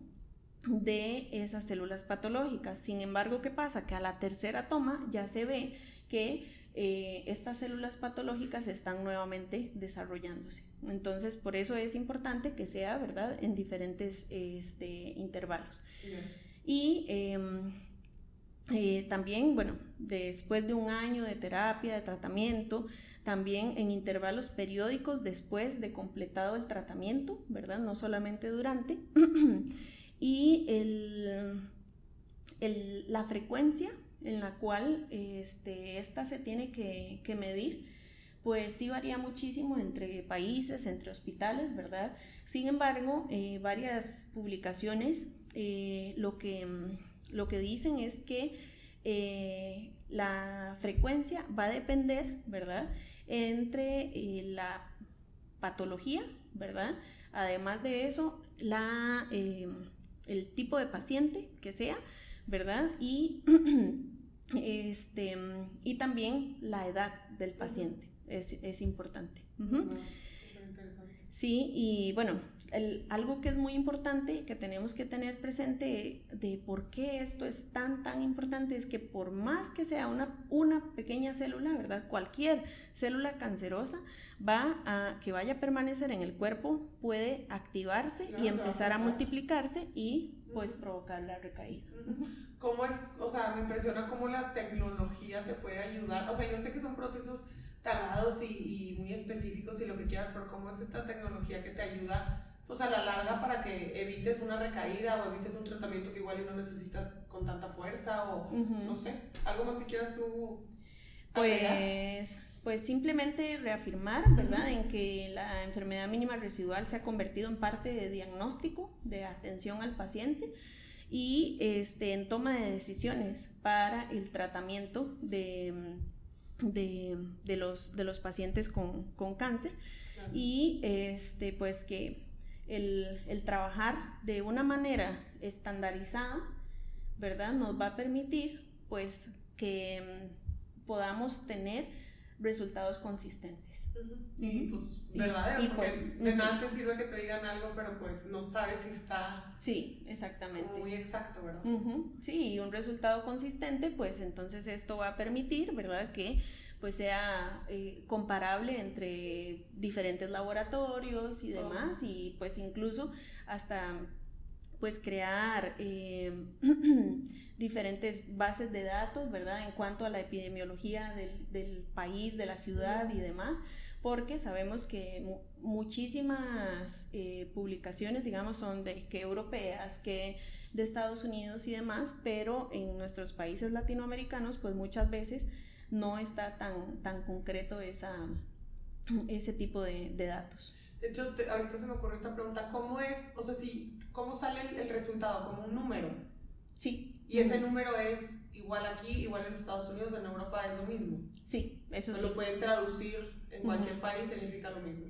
de esas células patológicas. Sin embargo, ¿qué pasa? Que a la tercera toma ya se ve que eh, estas células patológicas están nuevamente desarrollándose. Entonces, por eso es importante que sea, ¿verdad?, en diferentes este, intervalos. Y em, eh, también, bueno, después de un año de terapia, de tratamiento, también en intervalos periódicos después de completado el tratamiento, ¿verdad? No solamente durante. y el, la frecuencia en la cual este, esta se tiene que, medir, pues sí varía muchísimo entre países, entre hospitales, ¿verdad? Sin embargo, eh, varias publicaciones eh, lo, que, lo que dicen es que eh, la frecuencia va a depender, ¿verdad? Entre la patología, ¿verdad? Además de eso, la, el tipo de paciente que sea, ¿verdad? este, y también la edad del paciente es, importante. Sí, y bueno, algo que es muy importante que tenemos que tener presente de por qué esto es tan, tan importante es que por más que sea una, una pequeña célula, ¿verdad? Cualquier célula cancerosa va a, que vaya a permanecer en el cuerpo, puede activarse y empezar a multiplicarse y pues provocar la recaída. ¿Cómo es? O sea, me impresiona cómo la tecnología te puede ayudar. O sea, yo sé que son procesos tardados y, muy específicos y lo que quieras, pero cómo es esta tecnología que te ayuda pues a la larga para que evites una recaída o evites un tratamiento que igual y no necesitas con tanta fuerza o no sé, algo más que quieras tú Pues pues simplemente reafirmar, ¿verdad?, en que la enfermedad mínima residual se ha convertido en parte de diagnóstico, de atención al paciente y este, en toma de decisiones para el tratamiento de, de, los, de los pacientes con, cáncer y este, pues que el, el, trabajar de una manera estandarizada, ¿verdad? Nos va a permitir pues que mm, podamos tener resultados consistentes. Y pues verdadero, y, pues, de nada te sirve que te digan algo, pero pues no sabes si está... Sí, exactamente. Muy exacto, ¿verdad? Sí, y un resultado consistente, pues entonces esto va a permitir, ¿verdad? Que pues sea eh, comparable entre diferentes laboratorios y demás, y pues incluso hasta pues crear eh, diferentes bases de datos, ¿verdad? En cuanto a la epidemiología del, país, de la ciudad y demás, porque sabemos que muchísimas eh, publicaciones, digamos, son de que europeas, que de Estados Unidos y demás, pero en nuestros países latinoamericanos, pues muchas veces no está tan, tan concreto esa, ese tipo de, datos. De hecho, ahorita se me ocurrió esta pregunta, ¿cómo es, o sea, si, cómo sale el, resultado? ¿Como un número? Sí. ¿Y ese número es igual aquí, igual en Estados Unidos, en Europa es lo mismo? Sí, eso sí. Lo pueden traducir en cualquier país, significa lo mismo.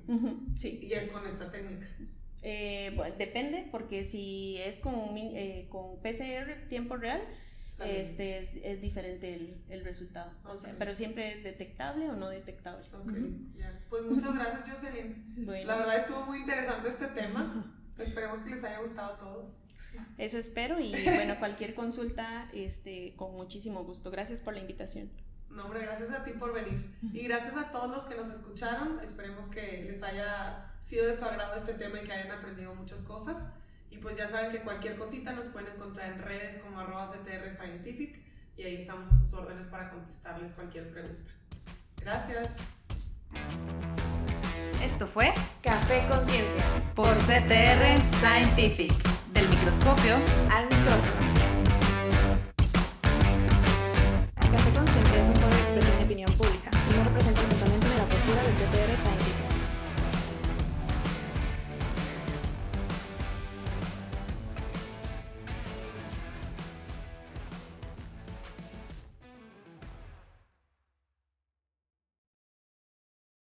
Sí. Y es con esta técnica. Eh, bueno, depende, porque si es con, eh, con PCR tiempo real, este es, es, diferente el, el resultado. O sea, pero siempre es detectable o no detectable. Ok, Pues muchas gracias, Jocelyn. La verdad estuvo muy interesante este tema. Esperemos que les haya gustado a todos. Eso espero y bueno, cualquier consulta, este, con muchísimo gusto. Gracias por la invitación. No, hombre, gracias a ti por venir. Y gracias a todos los que nos escucharon. Esperemos que les haya sido de su agrado este tema y que hayan aprendido muchas cosas. Y pues ya saben que cualquier cosita nos pueden encontrar en redes como arroba CTR Scientific y ahí estamos a sus órdenes para contestarles cualquier pregunta. Gracias. Esto fue Café Conciencia por CTR Scientific, microscopio al micrófono. Café Conciencia es un foro de expresión y opinión pública